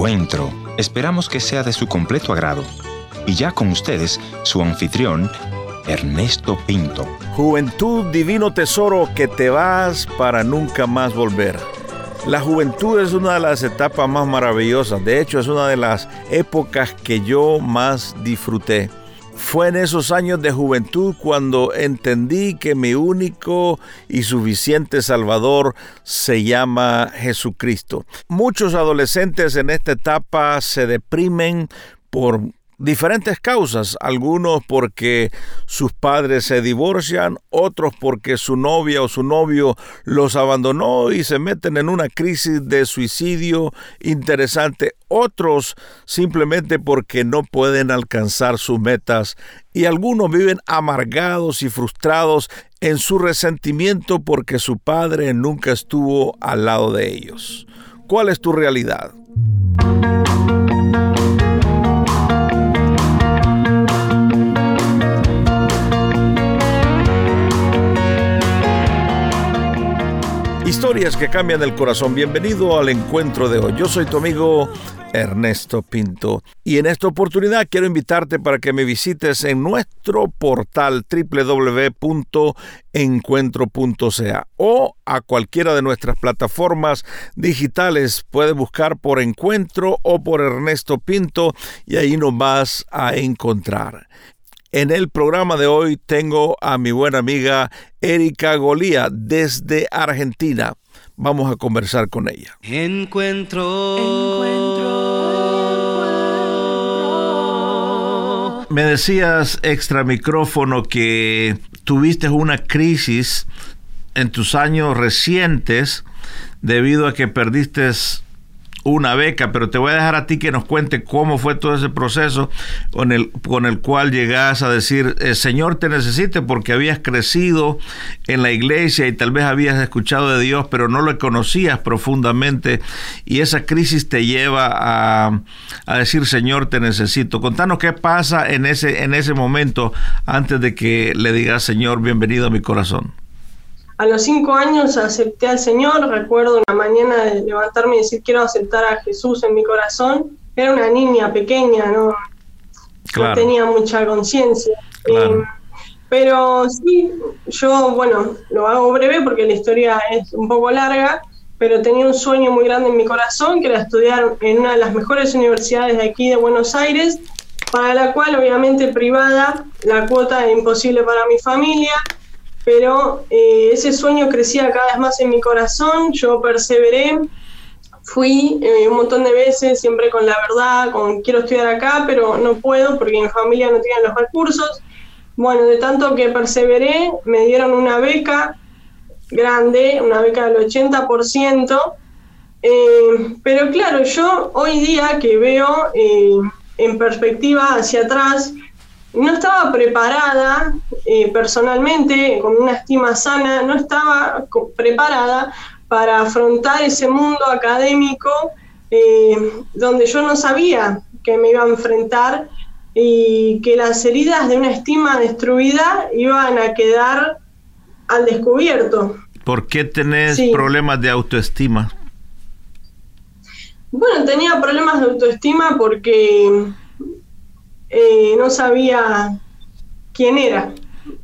encuentro. Esperamos que sea de su completo agrado. Y ya con ustedes, su anfitrión, Ernesto Pinto. Juventud, divino tesoro que te vas para nunca más volver. La juventud es una de las etapas más maravillosas, de hecho es una de las épocas que yo más disfruté. Fue en esos años de juventud cuando entendí que mi único y suficiente Salvador se llama Jesucristo. Muchos adolescentes en esta etapa se deprimen por diferentes causas, algunos porque sus padres se divorcian, otros porque su novia o su novio los abandonó y se meten en una crisis de suicidio interesante, otros simplemente porque no pueden alcanzar sus metas y algunos viven amargados y frustrados en su resentimiento porque su padre nunca estuvo al lado de ellos. ¿Cuál es tu realidad? Historias que cambian el corazón. Bienvenido al encuentro de hoy. Yo soy tu amigo Ernesto Pinto y en esta oportunidad quiero invitarte para que me visites en nuestro portal www.encuentro.ca o a cualquiera de nuestras plataformas digitales. Puedes buscar por Encuentro o por Ernesto Pinto y ahí nos vas a encontrar. En el programa de hoy tengo a mi buena amiga Erika Golía desde Argentina. Vamos a conversar con ella. Encuentro. Encuentro. Me decías extra micrófono que tuviste una crisis en tus años recientes debido a que perdiste una beca, pero te voy a dejar a ti que nos cuente cómo fue todo ese proceso con el, con el cual llegas a decir, eh, Señor, te necesite porque habías crecido en la iglesia y tal vez habías escuchado de Dios, pero no lo conocías profundamente y esa crisis te lleva a, a decir, Señor, te necesito. Contanos qué pasa en ese, en ese momento antes de que le digas, Señor, bienvenido a mi corazón. A los cinco años acepté al Señor, recuerdo una mañana de levantarme y decir quiero aceptar a Jesús en mi corazón. Era una niña pequeña, no, tenía mucha conciencia. Eh, pero sí, yo, bueno, lo hago breve porque la historia es un poco larga, pero tenía un sueño muy grande en mi corazón, que era estudiar en una de las mejores universidades de aquí de Buenos Aires, para la cual obviamente privada, la cuota es imposible para mi familia, pero eh, ese sueño crecía cada vez más en mi corazón, yo perseveré, fui eh, un montón de veces, siempre con la verdad, con quiero estudiar acá, pero no puedo porque mi familia no tiene los recursos. Bueno, de tanto que perseveré, me dieron una beca grande, una beca del 80%, eh, pero claro, yo hoy día que veo en perspectiva hacia atrás, no estaba preparada eh, personalmente, con una estima sana, no estaba preparada para afrontar ese mundo académico eh, donde yo no sabía que me iba a enfrentar y que las heridas de una estima destruida iban a quedar al descubierto. ¿Por qué tenés problemas de autoestima? Bueno, tenía problemas de autoestima porque eh, no sabía quién era.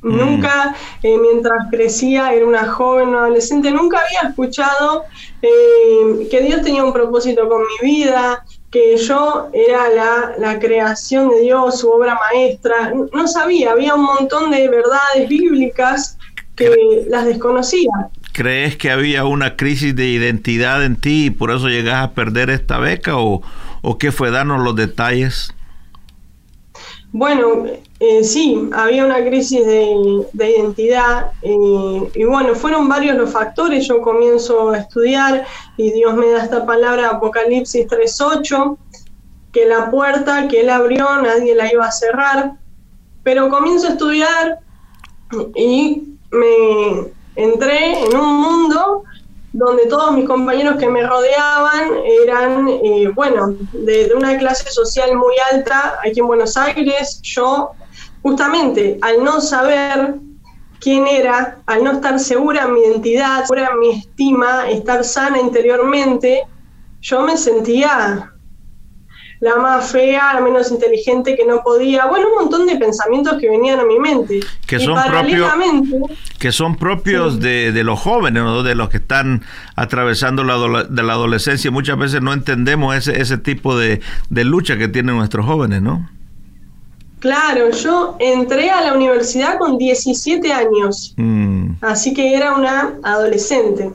Mm. Nunca, eh, mientras crecía, era una joven, una adolescente, nunca había escuchado eh, que Dios tenía un propósito con mi vida, que yo era la, la, creación de Dios, su obra maestra. No sabía, había un montón de verdades bíblicas que las desconocía. ¿Crees que había una crisis de identidad en ti y por eso llegas a perder esta beca o, o qué fue? Danos los detalles. Bueno, eh, sí, había una crisis de, identidad eh, y bueno, fueron varios los factores. Yo comienzo a estudiar y Dios me da esta palabra Apocalipsis 3.8, que la puerta que Él abrió nadie la iba a cerrar. Pero comienzo a estudiar y me entré en un mundo donde todos mis compañeros que me rodeaban eran, eh, bueno, de, una clase social muy alta aquí en Buenos Aires. Yo, justamente, al no saber quién era, al no estar segura mi identidad, segura mi estima, estar sana interiormente, yo me sentía la más fea, la menos inteligente, que no podía, bueno, un montón de pensamientos que venían a mi mente. Que son propios, que son propios de, los jóvenes, de los que están atravesando la, de la adolescencia. Muchas veces no entendemos ese, ese tipo de, de lucha que tienen nuestros jóvenes, ¿no? Claro, yo entré a la universidad con 17 años, mm. así que era una adolescente.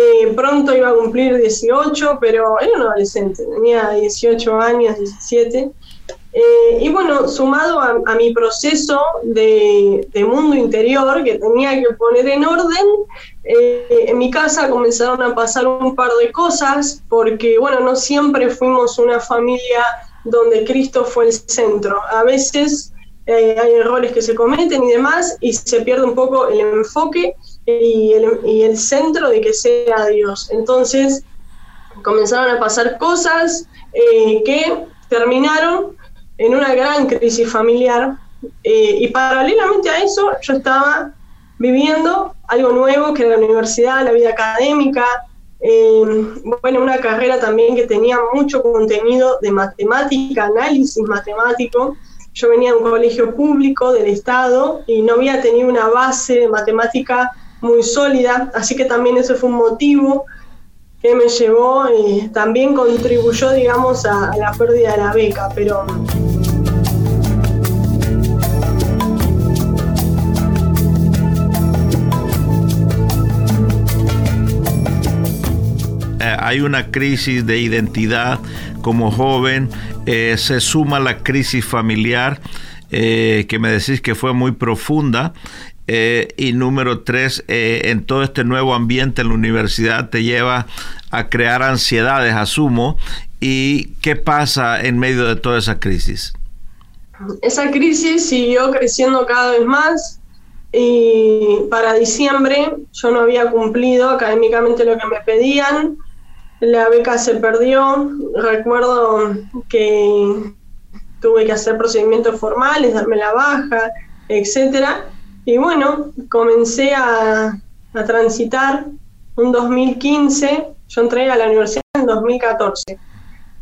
Eh, pronto iba a cumplir 18, pero era un adolescente, tenía 18 años, 17. Eh, y bueno, sumado a, mi proceso de, mundo interior que tenía que poner en orden, eh, en mi casa comenzaron a pasar un par de cosas, porque bueno, no siempre fuimos una familia donde Cristo fue el centro. A veces hay errores que se cometen y demás, y se pierde un poco el enfoque y el, centro de que sea Dios. Entonces comenzaron a pasar cosas eh, que terminaron en una gran crisis familiar eh, y paralelamente a eso yo estaba viviendo algo nuevo que era la universidad, la vida académica, eh, bueno, una carrera también que tenía mucho contenido de matemática, análisis matemático. Yo venía de un colegio público del Estado y no había tenido una base de matemática muy sólida, así que también ese fue un motivo que me llevó, y eh, también contribuyó, digamos, a, la pérdida de la beca, pero... Eh, hay una crisis de identidad como joven, eh, se suma la crisis familiar, que me decís que fue muy profunda, eh, y número tres, eh, en todo este nuevo ambiente en la universidad te lleva a crear ansiedades, asumo. ¿Y qué pasa en medio de toda esa crisis? Esa crisis siguió creciendo cada vez más y para diciembre yo no había cumplido académicamente lo que me pedían. La beca se perdió. Recuerdo que tuve que hacer procedimientos formales, darme la baja, etcétera y bueno, comencé a, transitar un 2015, yo entré a la universidad en 2014.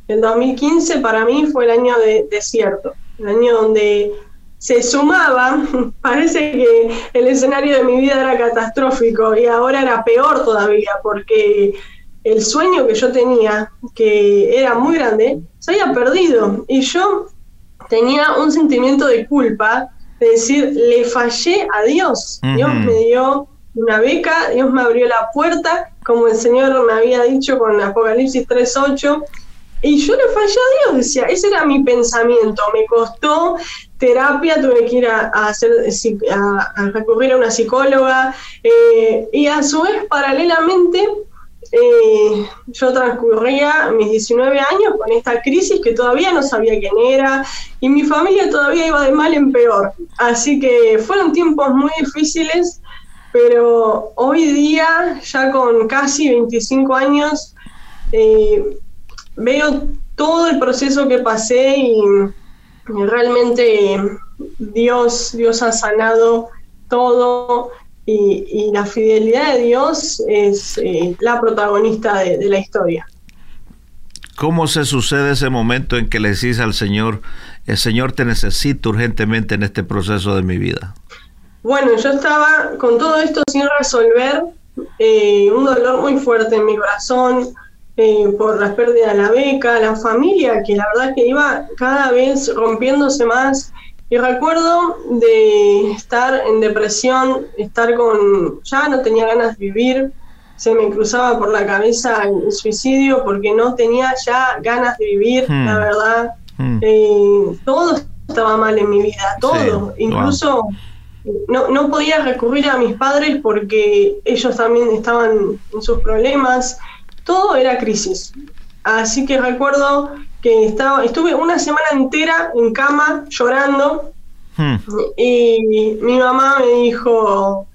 El 2015 para mí fue el año de desierto, el año donde se sumaba, parece que el escenario de mi vida era catastrófico y ahora era peor todavía porque el sueño que yo tenía, que era muy grande, se había perdido. Y yo tenía un sentimiento de culpa de decir, le fallé a Dios. Dios me dio una beca, Dios me abrió la puerta, como el Señor me había dicho con Apocalipsis 3.8, y yo le fallé a Dios, decía, ese era mi pensamiento, me costó terapia, tuve que ir a, hacer, a, recurrir a una psicóloga, eh, y a su vez, paralelamente, eh, yo transcurría mis 19 años con esta crisis que todavía no sabía quién era y mi familia todavía iba de mal en peor. Así que fueron tiempos muy difíciles, pero hoy día, ya con casi 25 años, eh, veo todo el proceso que pasé y, realmente Dios, Dios ha sanado todo y, la fidelidad de Dios es eh, la protagonista de, la historia. ¿Cómo se sucede ese momento en que le decís al Señor, el Señor te necesita urgentemente en este proceso de mi vida? Bueno, yo estaba con todo esto sin resolver, eh, un dolor muy fuerte en mi corazón eh, por la pérdida de la beca, la familia, que la verdad que iba cada vez rompiéndose más y recuerdo de estar en depresión, estar con, ya no tenía ganas de vivir, se me cruzaba por la cabeza el suicidio porque no tenía ya ganas de vivir, hmm. la verdad. Hmm. Eh, todo estaba mal en mi vida, todo. Incluso no, no podía recurrir a mis padres porque ellos también estaban en sus problemas. Todo era crisis. Así que recuerdo que estaba, estuve una semana entera en cama llorando hmm. y mi mamá me dijo,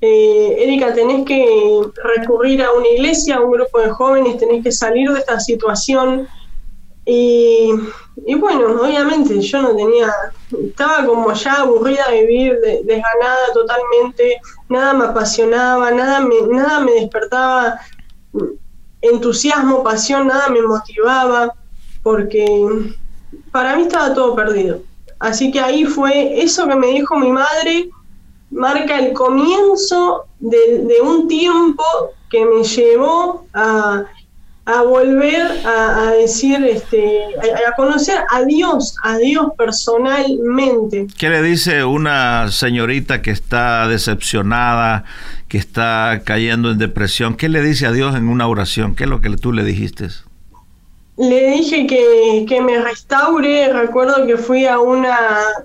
eh, Erika, tenés que recurrir a una iglesia, a un grupo de jóvenes, tenés que salir de esta situación. Y, bueno, obviamente yo no tenía, estaba como ya aburrida de vivir, desganada totalmente, nada me apasionaba, nada me, nada me despertaba entusiasmo, pasión, nada me motivaba. Porque para mí estaba todo perdido. Así que ahí fue eso que me dijo mi madre, marca el comienzo de, un tiempo que me llevó a, volver a, decir, este, a, conocer a Dios, a Dios personalmente. ¿Qué le dice una señorita que está decepcionada, que está cayendo en depresión? ¿Qué le dice a Dios en una oración? ¿Qué es lo que tú le dijiste? Le dije que, que me restaure. Recuerdo que fui a una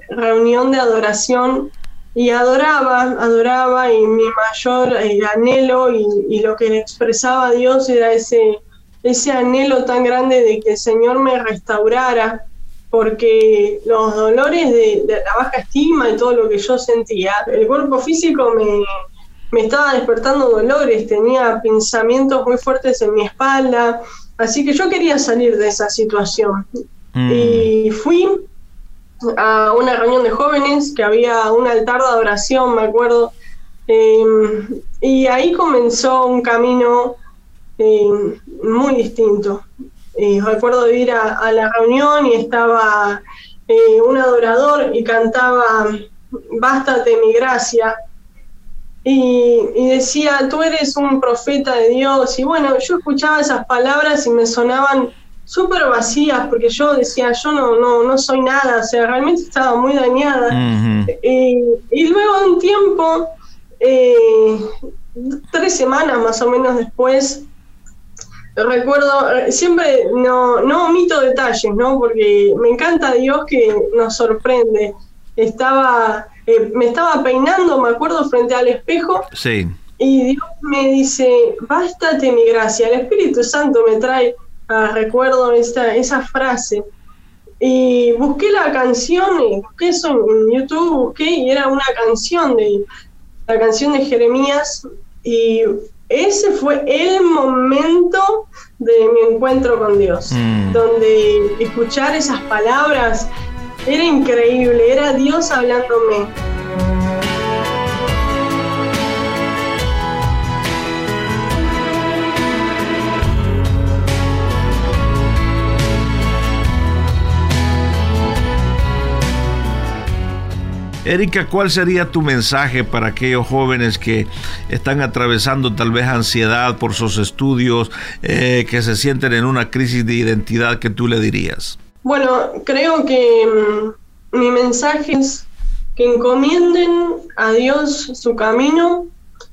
reunión de adoración y adoraba, adoraba y mi mayor eh, anhelo y, lo que le expresaba a Dios era ese, ese anhelo tan grande de que el Señor me restaurara, porque los dolores de, la baja estima y todo lo que yo sentía, el cuerpo físico me, me estaba despertando dolores, tenía pensamientos muy fuertes en mi espalda, así que yo quería salir de esa situación. Mm. Y fui a una reunión de jóvenes que había un altar de adoración, me acuerdo, em, y ahí comenzó un camino em, muy distinto. recuerdo ir a, la reunión y estaba eh, un adorador y cantaba Bástate mi gracia. Y, y, decía, tú eres un profeta de Dios. Y bueno, yo escuchaba esas palabras y me sonaban súper vacías, porque yo decía, yo no, no, no soy nada, o sea, realmente estaba muy dañada. y luego de un tiempo, eh, tres semanas más o menos después, recuerdo, siempre no, no omito detalles, ¿no? Porque me encanta Dios que nos sorprende. Estaba, eh, me estaba peinando, me acuerdo, frente al espejo. Sí. Y Dios me dice, bástate mi gracia. El Espíritu Santo me trae Ah, recuerdo esta, esa frase. Y busqué la canción, y busqué eso en YouTube, busqué y era una canción de la canción de Jeremías y ese fue el momento de mi encuentro con Dios, mm. donde escuchar esas palabras era increíble, era Dios hablándome. Erika, ¿cuál sería tu mensaje para aquellos jóvenes que están atravesando tal vez ansiedad por sus estudios, eh, que se sienten en una crisis de identidad que tú le dirías? Bueno, creo que mm, mi mensaje es que encomienden a Dios su camino,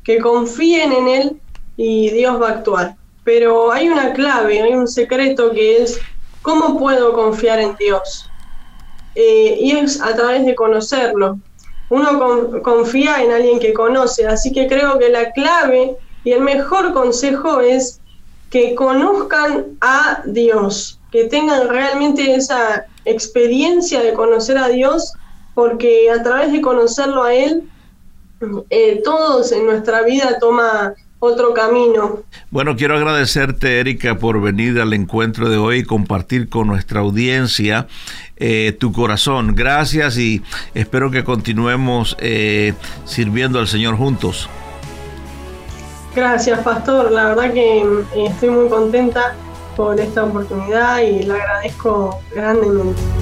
que confíen en Él y Dios va a actuar. Pero hay una clave, hay un secreto que es, ¿cómo puedo confiar en Dios? Eh, y es a través de conocerlo. Uno confía en alguien que conoce, así que creo que la clave y el mejor consejo es que conozcan a Dios, que tengan realmente esa experiencia de conocer a Dios, porque a través de conocerlo a Él, eh, todos en nuestra vida toma otro camino. Bueno, quiero agradecerte, Erika, por venir al encuentro de hoy y compartir con nuestra audiencia eh, tu corazón. Gracias y espero que continuemos eh, sirviendo al Señor juntos. Gracias, Pastor. La verdad que estoy muy contenta por esta oportunidad y la agradezco grandemente.